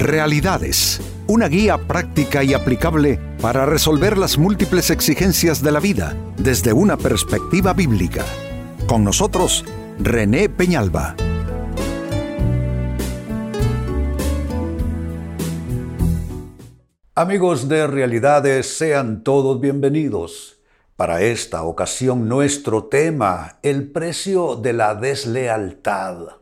Realidades, una guía práctica y aplicable para resolver las múltiples exigencias de la vida desde una perspectiva bíblica. Con nosotros, René Peñalba. Amigos de Realidades, sean todos bienvenidos. Para esta ocasión nuestro tema, el precio de la deslealtad.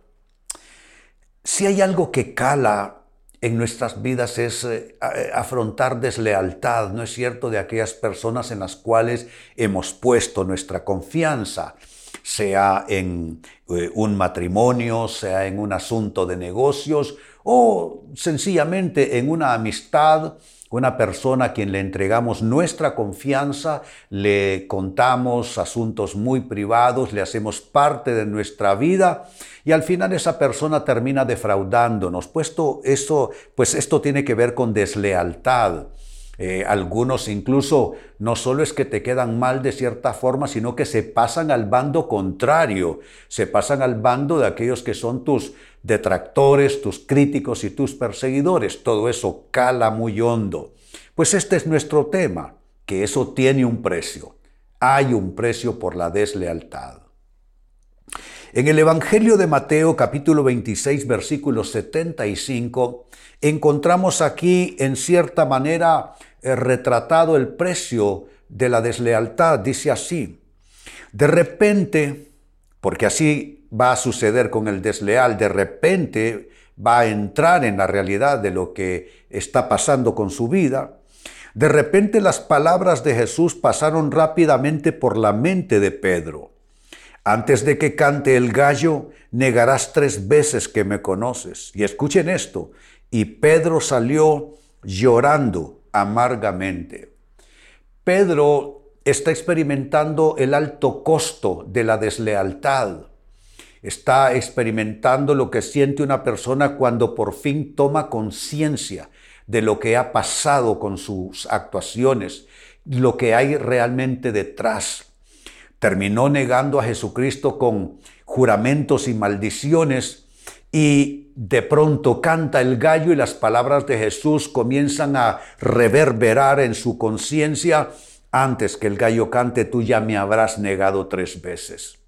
Si hay algo que cala en nuestras vidas es eh, eh, afrontar deslealtad, ¿no es cierto?, de aquellas personas en las cuales hemos puesto nuestra confianza, sea en eh, un matrimonio, sea en un asunto de negocios o sencillamente en una amistad una persona a quien le entregamos nuestra confianza, le contamos asuntos muy privados, le hacemos parte de nuestra vida y al final esa persona termina defraudándonos. Puesto eso, pues esto tiene que ver con deslealtad. Eh, algunos incluso no solo es que te quedan mal de cierta forma, sino que se pasan al bando contrario, se pasan al bando de aquellos que son tus detractores, tus críticos y tus perseguidores. Todo eso cala muy hondo. Pues este es nuestro tema, que eso tiene un precio. Hay un precio por la deslealtad. En el Evangelio de Mateo capítulo 26 versículo 75 encontramos aquí en cierta manera retratado el precio de la deslealtad. Dice así, de repente, porque así va a suceder con el desleal, de repente va a entrar en la realidad de lo que está pasando con su vida. De repente las palabras de Jesús pasaron rápidamente por la mente de Pedro. Antes de que cante el gallo, negarás tres veces que me conoces. Y escuchen esto. Y Pedro salió llorando amargamente. Pedro está experimentando el alto costo de la deslealtad. Está experimentando lo que siente una persona cuando por fin toma conciencia de lo que ha pasado con sus actuaciones, lo que hay realmente detrás terminó negando a Jesucristo con juramentos y maldiciones y de pronto canta el gallo y las palabras de Jesús comienzan a reverberar en su conciencia. Antes que el gallo cante, tú ya me habrás negado tres veces.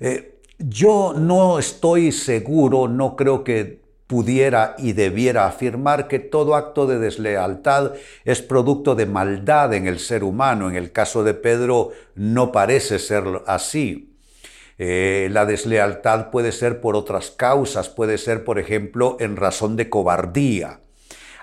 Eh, yo no estoy seguro, no creo que pudiera y debiera afirmar que todo acto de deslealtad es producto de maldad en el ser humano. En el caso de Pedro no parece ser así. Eh, la deslealtad puede ser por otras causas, puede ser, por ejemplo, en razón de cobardía.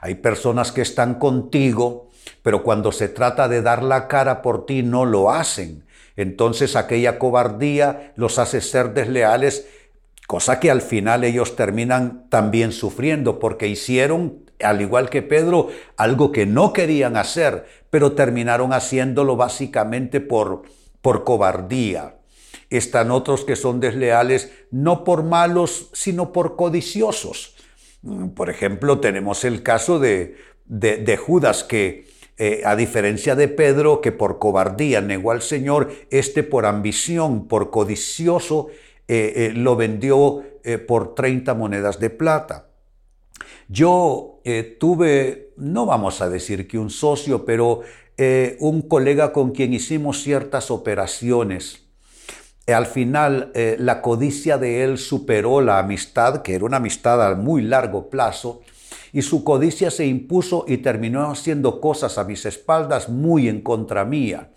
Hay personas que están contigo, pero cuando se trata de dar la cara por ti no lo hacen. Entonces aquella cobardía los hace ser desleales cosa que al final ellos terminan también sufriendo porque hicieron, al igual que Pedro, algo que no querían hacer, pero terminaron haciéndolo básicamente por, por cobardía. Están otros que son desleales no por malos, sino por codiciosos. Por ejemplo, tenemos el caso de, de, Judas que, eh, a diferencia de Pedro, que por cobardía negó al Señor, este por ambición, por codicioso, eh, eh, lo vendió por 30 monedas de plata. Yo tuve, no vamos a decir que un socio, pero un colega con quien hicimos ciertas operaciones. Al final, la codicia de él superó la amistad, que era una amistad a muy largo plazo, y su codicia se impuso y terminó haciendo cosas a mis espaldas muy en contra mía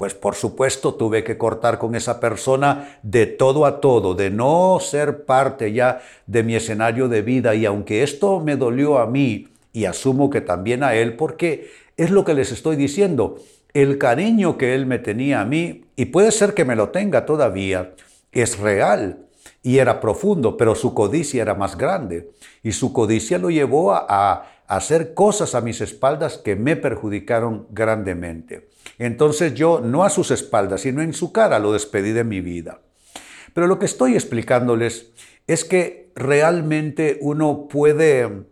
pues por supuesto tuve que cortar con esa persona de todo a todo, de no ser parte ya de mi escenario de vida. Y aunque esto me dolió a mí, y asumo que también a él, porque es lo que les estoy diciendo, el cariño que él me tenía a mí, y puede ser que me lo tenga todavía, es real y era profundo, pero su codicia era más grande. Y su codicia lo llevó a, hacer cosas a mis espaldas que me perjudicaron grandemente. Entonces yo, no a sus espaldas, sino en su cara, lo despedí de mi vida. Pero lo que estoy explicándoles es que realmente uno puede,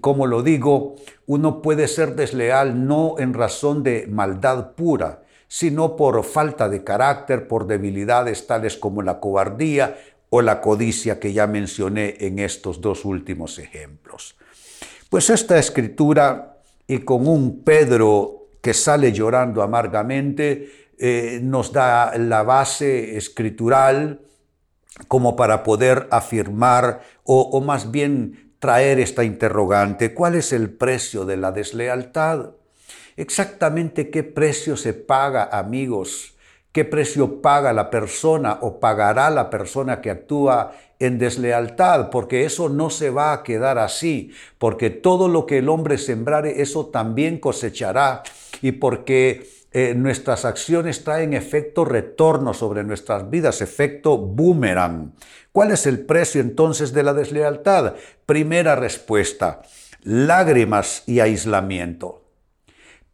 como lo digo, uno puede ser desleal no en razón de maldad pura, sino por falta de carácter, por debilidades tales como la cobardía o la codicia que ya mencioné en estos dos últimos ejemplos. Pues esta escritura y con un Pedro que sale llorando amargamente, eh, nos da la base escritural como para poder afirmar o más bien traer esta interrogante, ¿cuál es el precio de la deslealtad? Exactamente qué precio se paga, amigos, qué precio paga la persona o pagará la persona que actúa en deslealtad, porque eso no se va a quedar así, porque todo lo que el hombre sembrare, eso también cosechará, y porque eh, nuestras acciones traen efecto retorno sobre nuestras vidas, efecto boomerang. ¿Cuál es el precio entonces de la deslealtad? Primera respuesta, lágrimas y aislamiento.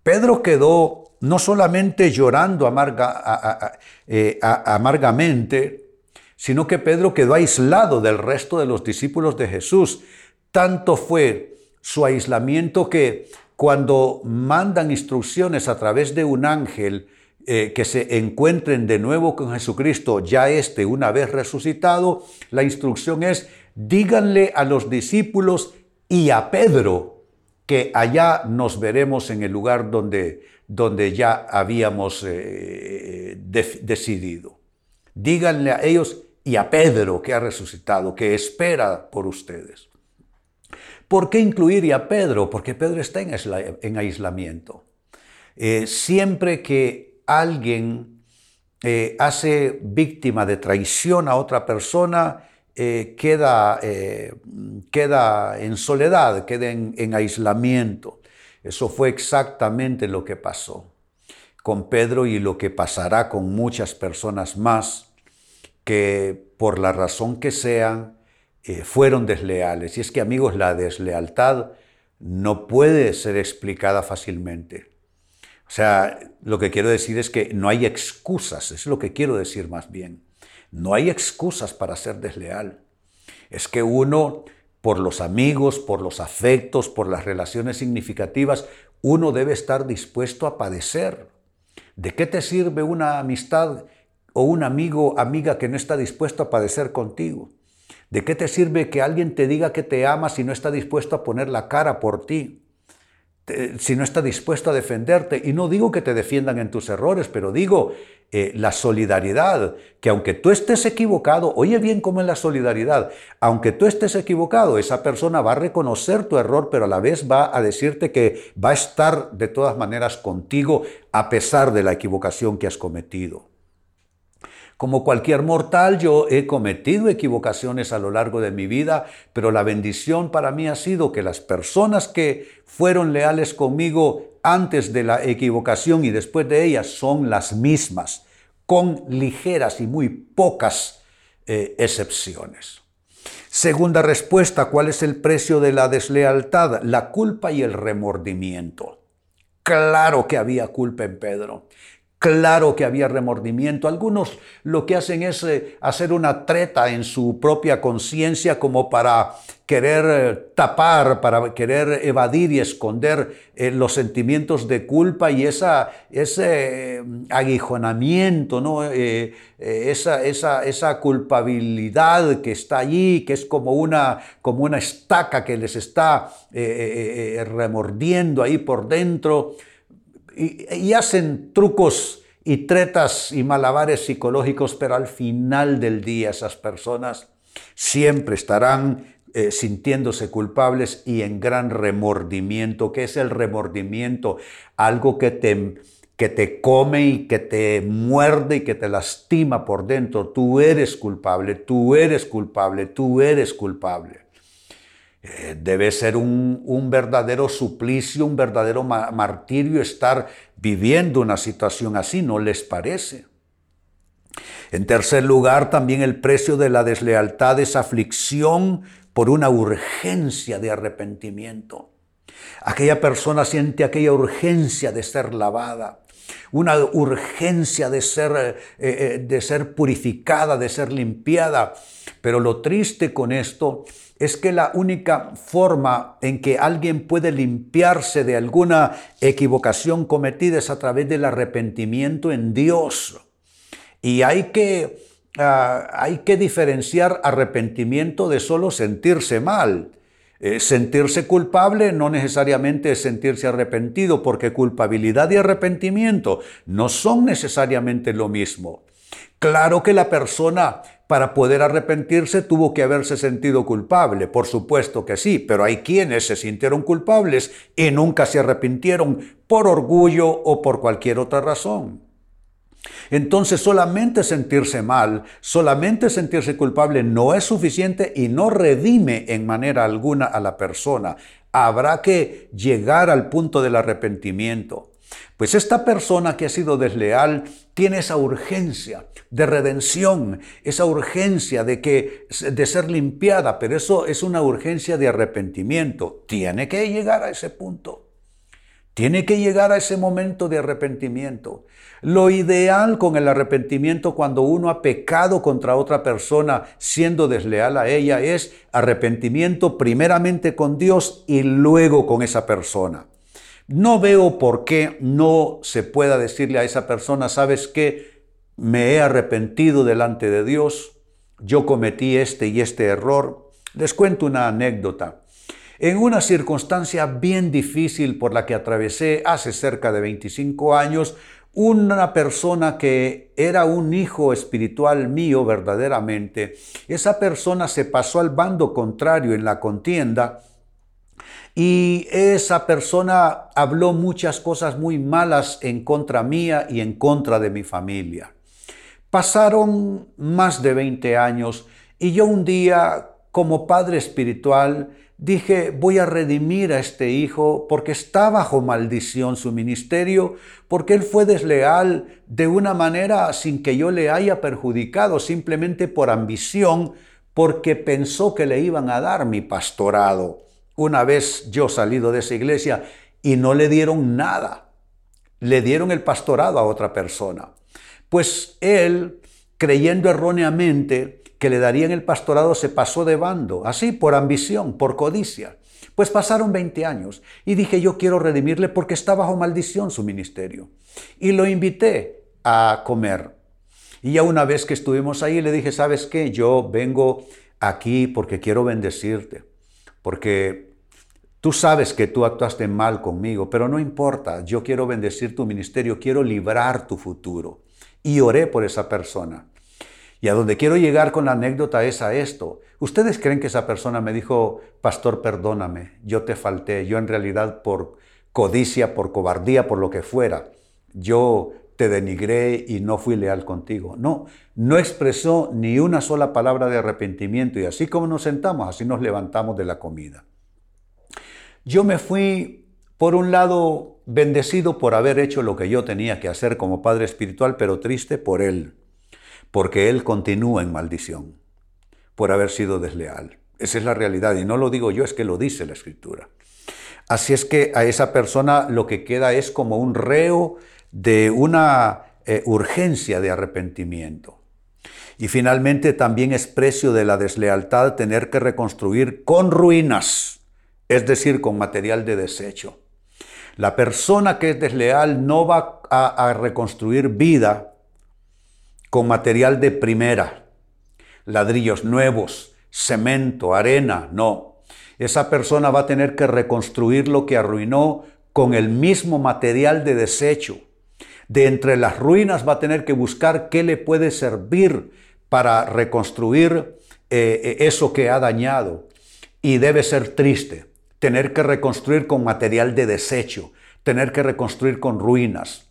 Pedro quedó no solamente llorando eh, amargamente, sino que Pedro quedó aislado del resto de los discípulos de Jesús. Tanto fue su aislamiento que cuando mandan instrucciones a través de un ángel eh, que se encuentren de nuevo con Jesucristo, ya este una vez resucitado, la instrucción es, díganle a los discípulos y a Pedro que allá nos veremos en el lugar donde, donde ya habíamos eh, decidido. Díganle a ellos y a Pedro que ha resucitado, que espera por ustedes. ¿Por qué incluir a Pedro? Porque Pedro está en, aislamiento. Eh, siempre que alguien eh, hace víctima de traición a otra persona, eh, queda, queda, en soledad, queda en aislamiento. Eso fue exactamente lo que pasó con Pedro y lo que pasará con muchas personas más que por la razón que sean eh, fueron desleales. Y es que amigos, la deslealtad no puede ser explicada fácilmente. O sea, lo que quiero decir es que no hay excusas, es lo que quiero decir más bien. No hay excusas para ser desleal. Es que uno, por los amigos, por los afectos, por las relaciones significativas, uno debe estar dispuesto a padecer. ¿De qué te sirve una amistad o un amigo, amiga que no está dispuesto a padecer contigo? ¿De qué te sirve que alguien te diga que te ama si no está dispuesto a poner la cara por ti? si no está dispuesto a defenderte. Y no digo que te defiendan en tus errores, pero digo eh, la solidaridad, que aunque tú estés equivocado, oye bien cómo es la solidaridad, aunque tú estés equivocado, esa persona va a reconocer tu error, pero a la vez va a decirte que va a estar de todas maneras contigo a pesar de la equivocación que has cometido. Como cualquier mortal, yo he cometido equivocaciones a lo largo de mi vida, pero la bendición para mí ha sido que las personas que fueron leales conmigo antes de la equivocación y después de ella son las mismas, con ligeras y muy pocas eh, excepciones. Segunda respuesta, ¿cuál es el precio de la deslealtad? La culpa y el remordimiento. Claro que había culpa en Pedro. Claro que había remordimiento. Algunos lo que hacen es eh, hacer una treta en su propia conciencia como para querer eh, tapar, para querer evadir y esconder eh, los sentimientos de culpa y ese aguijonamiento, ¿no? esa, esa, esa, culpabilidad que está allí, que es como una, como una estaca que les está remordiendo ahí por dentro y, hacen trucos y tretas y malabares psicológicos, pero al final del día esas personas siempre estarán eh, sintiéndose culpables y en gran remordimiento. ¿Qué es el remordimiento? Algo que te, que te come y que te muerde y que te lastima por dentro. Tú eres culpable, tú eres culpable, tú eres culpable. Eh, debe ser un, verdadero suplicio, un verdadero martirio estar viviendo una situación así, ¿no les parece? En tercer lugar, también el precio de la deslealtad es aflicción por una urgencia de arrepentimiento. Aquella persona siente aquella urgencia de ser lavada, una urgencia de ser, eh, eh, de ser purificada, de ser limpiada. Pero lo triste con esto es que la única forma en que alguien puede limpiarse de alguna equivocación cometida es a través del arrepentimiento en Dios. Y hay que, ah, hay que diferenciar arrepentimiento de solo sentirse mal. Eh, sentirse culpable no necesariamente es sentirse arrepentido, porque culpabilidad y arrepentimiento no son necesariamente lo mismo. Claro que la persona para poder arrepentirse tuvo que haberse sentido culpable, por supuesto que sí, pero hay quienes se sintieron culpables y nunca se arrepintieron por orgullo o por cualquier otra razón. Entonces solamente sentirse mal, solamente sentirse culpable no es suficiente y no redime en manera alguna a la persona. Habrá que llegar al punto del arrepentimiento. Pues esta persona que ha sido desleal tiene esa urgencia de redención, esa urgencia de que de ser limpiada, pero eso es una urgencia de arrepentimiento. Tiene que llegar a ese punto. Tiene que llegar a ese momento de arrepentimiento. Lo ideal con el arrepentimiento cuando uno ha pecado contra otra persona siendo desleal a ella es arrepentimiento primeramente con Dios y luego con esa persona. No veo por qué no se pueda decirle a esa persona, sabes qué, me he arrepentido delante de Dios, yo cometí este y este error. Les cuento una anécdota. En una circunstancia bien difícil por la que atravesé hace cerca de 25 años, una persona que era un hijo espiritual mío verdaderamente, esa persona se pasó al bando contrario en la contienda y esa persona habló muchas cosas muy malas en contra mía y en contra de mi familia. Pasaron más de 20 años y yo un día, como padre espiritual, Dije, voy a redimir a este hijo porque está bajo maldición su ministerio, porque él fue desleal de una manera sin que yo le haya perjudicado, simplemente por ambición, porque pensó que le iban a dar mi pastorado. Una vez yo salido de esa iglesia y no le dieron nada, le dieron el pastorado a otra persona. Pues él, creyendo erróneamente, que le darían el pastorado se pasó de bando, así por ambición, por codicia. Pues pasaron 20 años y dije yo quiero redimirle porque está bajo maldición su ministerio. Y lo invité a comer. Y ya una vez que estuvimos ahí le dije, ¿sabes qué? Yo vengo aquí porque quiero bendecirte, porque tú sabes que tú actuaste mal conmigo, pero no importa, yo quiero bendecir tu ministerio, quiero librar tu futuro. Y oré por esa persona. Y a donde quiero llegar con la anécdota es a esto. ¿Ustedes creen que esa persona me dijo, pastor, perdóname, yo te falté, yo en realidad por codicia, por cobardía, por lo que fuera, yo te denigré y no fui leal contigo? No, no expresó ni una sola palabra de arrepentimiento y así como nos sentamos, así nos levantamos de la comida. Yo me fui, por un lado, bendecido por haber hecho lo que yo tenía que hacer como padre espiritual, pero triste por él porque él continúa en maldición por haber sido desleal. Esa es la realidad y no lo digo yo, es que lo dice la escritura. Así es que a esa persona lo que queda es como un reo de una eh, urgencia de arrepentimiento. Y finalmente también es precio de la deslealtad tener que reconstruir con ruinas, es decir, con material de desecho. La persona que es desleal no va a reconstruir vida con material de primera, ladrillos nuevos, cemento, arena, no. Esa persona va a tener que reconstruir lo que arruinó con el mismo material de desecho. De entre las ruinas va a tener que buscar qué le puede servir para reconstruir eh, eh, eso que ha dañado. Y debe ser triste tener que reconstruir con material de desecho, tener que reconstruir con ruinas.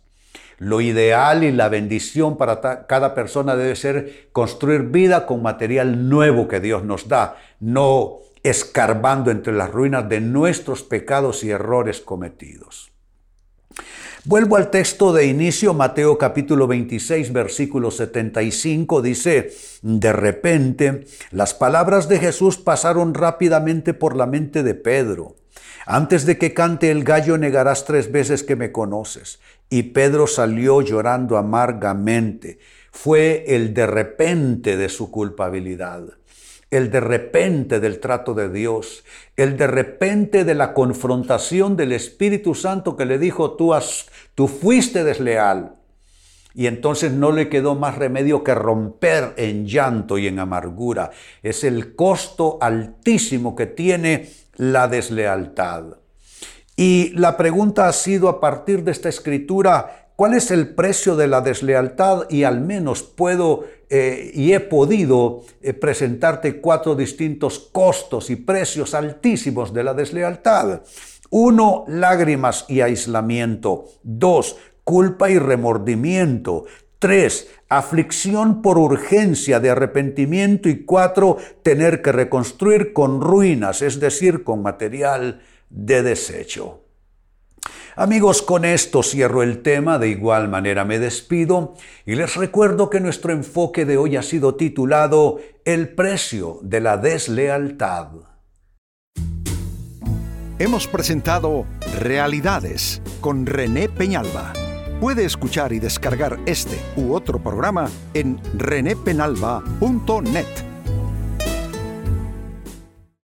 Lo ideal y la bendición para cada persona debe ser construir vida con material nuevo que Dios nos da, no escarbando entre las ruinas de nuestros pecados y errores cometidos. Vuelvo al texto de inicio, Mateo capítulo 26, versículo 75, dice, de repente las palabras de Jesús pasaron rápidamente por la mente de Pedro. Antes de que cante el gallo negarás tres veces que me conoces. Y Pedro salió llorando amargamente. Fue el de repente de su culpabilidad, el de repente del trato de Dios, el de repente de la confrontación del Espíritu Santo que le dijo, tú, has, tú fuiste desleal. y entonces no le quedó más remedio que romper en llanto y en amargura. Es el costo altísimo que tiene la deslealtad. Y la pregunta ha sido a partir de esta escritura, ¿cuál es el precio de la deslealtad? Y al menos puedo eh, y he podido eh, presentarte cuatro distintos costos y precios altísimos de la deslealtad. Uno, lágrimas y aislamiento. Dos, culpa y remordimiento. Tres, aflicción por urgencia de arrepentimiento. Y cuatro, tener que reconstruir con ruinas, es decir, con material de desecho. Amigos, con esto cierro el tema, de igual manera me despido y les recuerdo que nuestro enfoque de hoy ha sido titulado El precio de la deslealtad. Hemos presentado Realidades con René Peñalba. Puede escuchar y descargar este u otro programa en renépenalba.net.